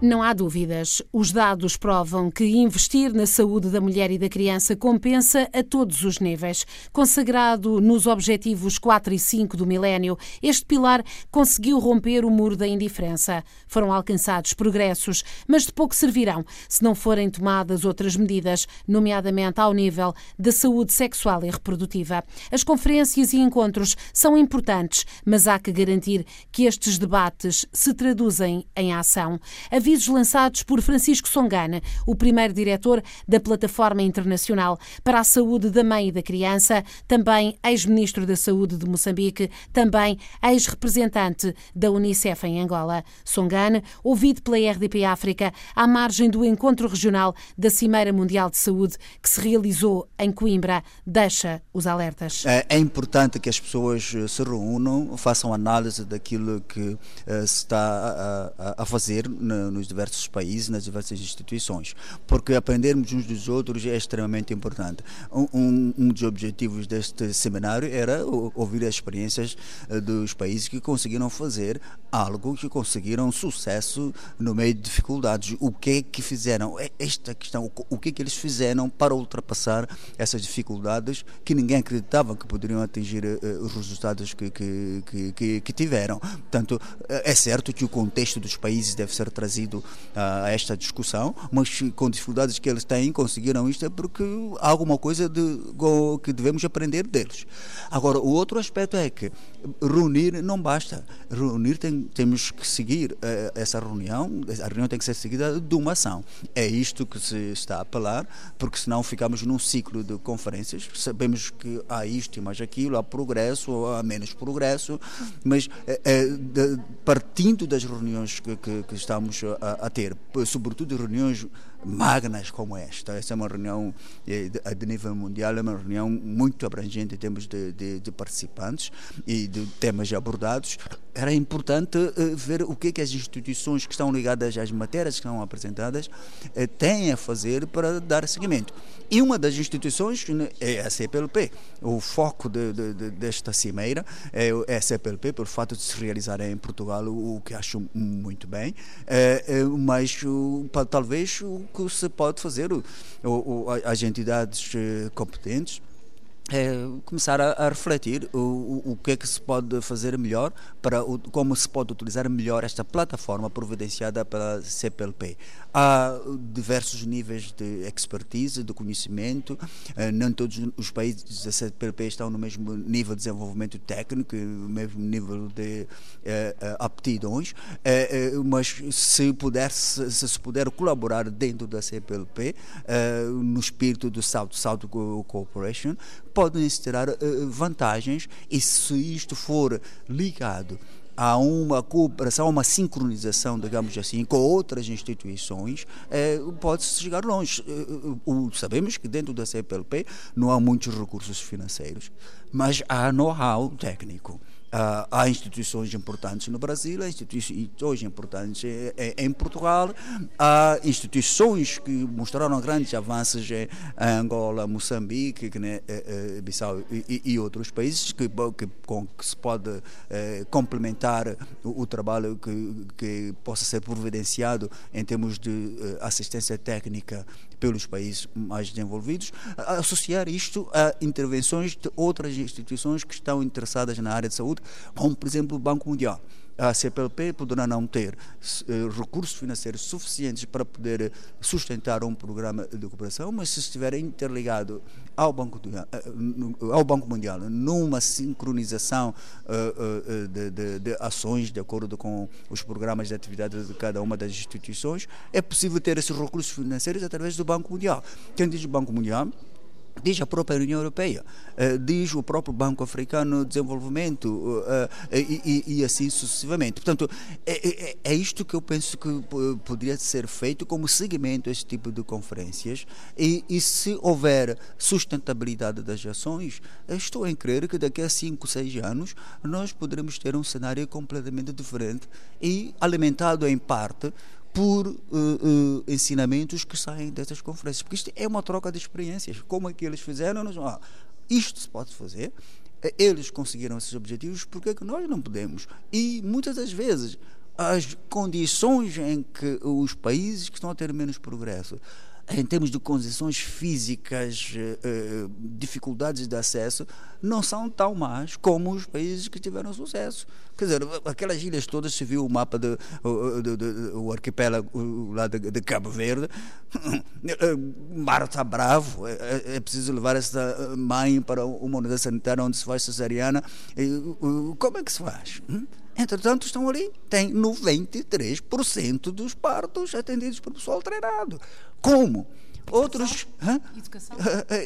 Não há dúvidas. Os dados provam que investir na saúde da mulher e da criança compensa a todos os níveis. Consagrado nos Objetivos 4 e 5 do milénio, este pilar conseguiu romper o muro da indiferença. Foram alcançados progressos, mas de pouco servirão se não forem tomadas outras medidas, nomeadamente ao nível da saúde sexual e reprodutiva. As conferências e encontros são importantes, mas há que garantir que estes debates se traduzem em ação. A avisos lançados por Francisco Songana, o primeiro diretor da Plataforma Internacional para a Saúde da Mãe e da Criança, também ex-ministro da Saúde de Moçambique, também ex-representante da Unicef em Angola. Songana, ouvido pela RDP África, à margem do encontro regional da Cimeira Mundial de Saúde que se realizou em Coimbra, deixa os alertas. É, é importante que as pessoas eh, se reúnam, façam análise daquilo que uh, se está a, a fazer no, nos diversos países, nas diversas instituições, porque aprendermos uns dos outros é extremamente importante. Um, um dos objetivos deste seminário era ouvir as experiências eh, dos países que conseguiram fazer algo, que conseguiram sucesso no meio de dificuldades. O que é que fizeram? É esta questão, o que é que eles fizeram para ultrapassar essas dificuldades que ninguém acreditava que poderiam atingir uh, os resultados que, que, que, que, tiveram. Portanto, é certo que o contexto dos países deve ser trazido trazido uh, a esta discussão, mas com dificuldades que eles têm, conseguiram isto é porque há alguma coisa de, que devemos aprender deles. Agora, o outro aspecto é que reunir não basta. Reunir tem, temos que seguir uh, essa reunião, a reunião tem que ser seguida de uma ação. É isto que se está a apelar, porque senão ficamos num ciclo de conferências, sabemos que há isto e mais aquilo, há progresso, há menos progresso, mas uh, de, partindo das reuniões que, que, que estamos a, a ter, sobretudo reuniões magnas como esta. Essa é uma reunião eh, de, nível mundial, é uma reunião muito abrangente em termos de, de, de participantes e de temas abordados. Era importante uh, ver o que, é que as instituições que estão ligadas às matérias que estão apresentadas uh, têm a fazer para dar seguimento. E uma das instituições é a CPLP. O foco de, desta cimeira é, é a CPLP, pelo fato de se realizar em Portugal, o, que acho muito bem, mas talvez o que se pode fazer, o, o, as entidades eh, competentes é, começar a, a refletir o, o, o, que é que se pode fazer melhor para o, como se pode utilizar melhor esta plataforma providenciada pela CPLP. Há diversos níveis de expertise, de conhecimento, eh, não todos os países da CPLP estão no mesmo nível de desenvolvimento técnico, no mesmo nível de eh, eh aptidões, mas se puder, se, se, puder colaborar dentro da CPLP, no espírito do South-South Cooperation, podem se tirar vantagens e se isto for ligado a uma cooperação, a uma sincronização, digamos assim, com outras instituições, eh, pode-se chegar longe. Eh, sabemos que dentro da CPLP não há muitos recursos financeiros, mas há know-how técnico. Uh, há instituições importantes no Brasil, há instituições importantes em, em, Portugal, há instituições que mostraram grandes avanços em Angola, Moçambique, né, Bissau e, e, outros países que, que, com que se pode eh, complementar o, o trabalho que, que, possa ser providenciado em termos de eh, assistência técnica pelos países mais desenvolvidos, associar isto a intervenções de outras instituições que estão interessadas na área de saúde, como por exemplo o Banco Mundial a CPLP poderá não ter eh, recursos financeiros suficientes para poder sustentar um programa de cooperação, mas se estiver interligado ao Banco, eh, ao Banco Mundial, numa sincronização eh, de, de, de, ações de acordo com os programas de atividade de cada uma das instituições, é possível ter esses recursos financeiros através do Banco Mundial. Quem diz Banco Mundial diz a própria União Europeia, uh, diz o próprio Banco Africano de Desenvolvimento uh, uh, e, e, assim sucessivamente. Portanto, é, é, é, isto que eu penso que poderia ser feito como seguimento a este tipo de conferências e, e se houver sustentabilidade das ações, estou em crer que daqui a 5, 6 anos nós poderemos ter um cenário completamente diferente e alimentado em parte por uh, uh, ensinamentos que saem dessas conferências. Porque isto é uma troca de experiências. Como é que eles fizeram? Nós, ah, isto se pode fazer. Eles conseguiram esses objetivos, por que nós não podemos? E muitas das vezes as condições em que os países que estão a ter menos progresso em termos de condições físicas, eh, eh, dificuldades de acesso, não são tão más como os países que tiveram sucesso. Quer dizer, aquelas ilhas todas, se viu o mapa do arquipélago lá de, de, Cabo Verde, o mar está bravo, é, é, é, preciso levar essa mãe para uma unidade sanitária onde se faz cesariana. Como é que se faz? Hum? Entretanto, estão ali, tem 93% dos partos atendidos por pessoal treinado. Como? Outros. Educação?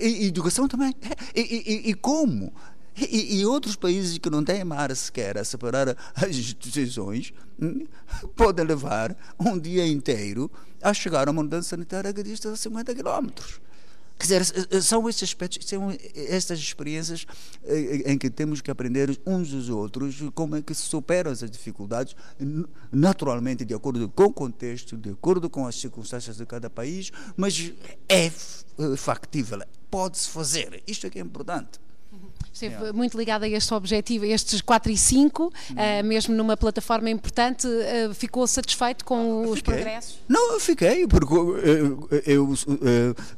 E, educação também. E, e, e como? E, e, outros países que não têm mar sequer a separar as decisões hum, podem levar um dia inteiro a chegar a uma mudança sanitária que dista 50 quilómetros. Quer dizer, são estes aspectos, são estas experiências eh, em que temos que aprender uns dos outros como é que se superam essas dificuldades, naturalmente de acordo com o contexto, de acordo com as circunstâncias de cada país, mas é factível, pode-se fazer. Isto é que é importante. Esteve é. muito ligado a este objetivo, estes 4 e 5, uh, eh, mesmo numa plataforma importante. Uh, ficou satisfeito com os fiquei. progressos? Não, eu fiquei, porque eu, eu,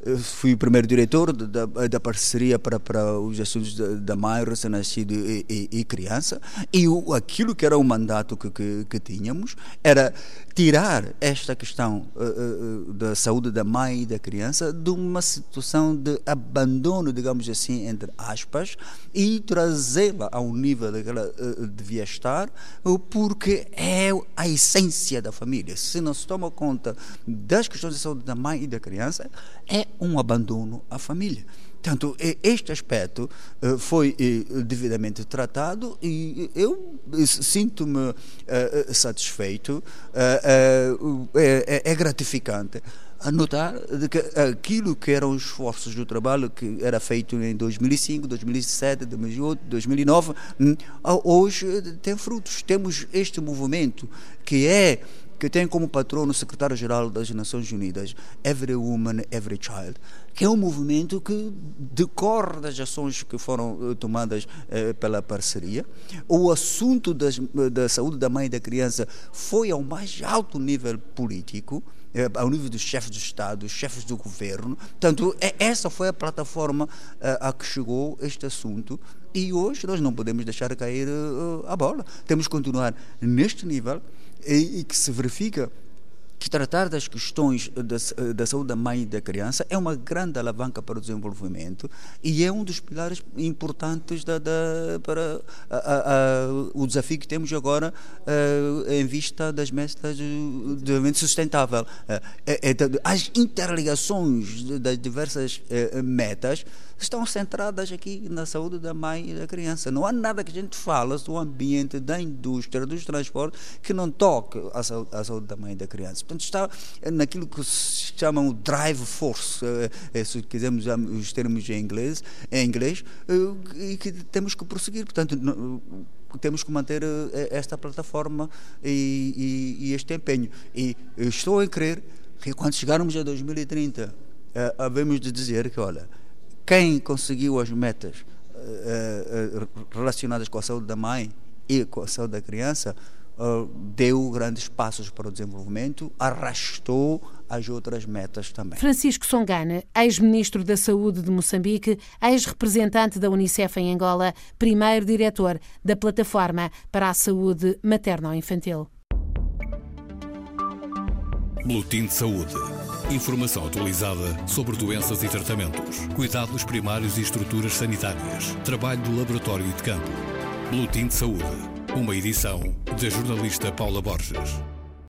eu fui o primeiro diretor da, da parceria para, para os assuntos da, da mãe, recém-nascido e, e, e, criança, e o, aquilo que era o mandato que, que, que tínhamos era tirar esta questão uh, da saúde da mãe e da criança de uma situação de abandono, digamos assim, entre aspas, e trazê-la ao nível que ela uh, devia estar, uh, porque é a essência da família. Se não se toma conta das questões de saúde da mãe e da criança, é um abandono à família. Portanto, este aspecto foi devidamente tratado e eu sinto-me satisfeito, é gratificante a notar de que aquilo que eram os esforços do trabalho que era feito em 2005, 2007, 2008, 2009, hoje tem frutos. Temos este movimento que é que tem como patrono o secretário-geral das Nações Unidas, Every Woman, Every Child, que é um movimento que decorre das ações que foram eh, tomadas eh, pela parceria. O assunto das, da saúde da mãe e da criança foi ao mais alto nível político ao nível dos chefes do Estado, chefes do governo. Portanto, é, essa foi a plataforma eh, a que chegou este assunto e hoje nós não podemos deixar cair eh, a bola. Temos que continuar neste nível e que se verifica que tratar das questões da, da, saúde da mãe e da criança é uma grande alavanca para o desenvolvimento e é um dos pilares importantes da, da para a, a, a, o desafio que temos agora em vista das metas de desenvolvimento sustentável. É, as interligações das diversas metas estão centradas aqui na saúde da mãe e da criança. Não há nada que a gente fala do ambiente, da indústria, dos transportes, que não toque a saúde da mãe e da criança. Portanto, está naquilo que se chama o drive force, eh, eh, se quisermos os termos em inglês, em inglês eh, e que temos que prosseguir. Portanto, temos que manter esta plataforma e, e, e este empenho. E estou a crer que quando chegarmos a 2030, havemos de dizer que, olha, quem conseguiu as metas uh, uh, relacionadas com a saúde da mãe e com a saúde da criança uh, deu grandes passos para o desenvolvimento, arrastou as outras metas também. Francisco Songana, ex-ministro da Saúde de Moçambique, ex-representante da Unicef em Angola, primeiro diretor da Plataforma para a Saúde Materno-Infantil. Boletim de Saúde. Informação atualizada sobre doenças e tratamentos, cuidados primários e estruturas sanitárias, trabalho do laboratório e de campo. Boletim de Saúde. Uma edição da jornalista Paula Borges.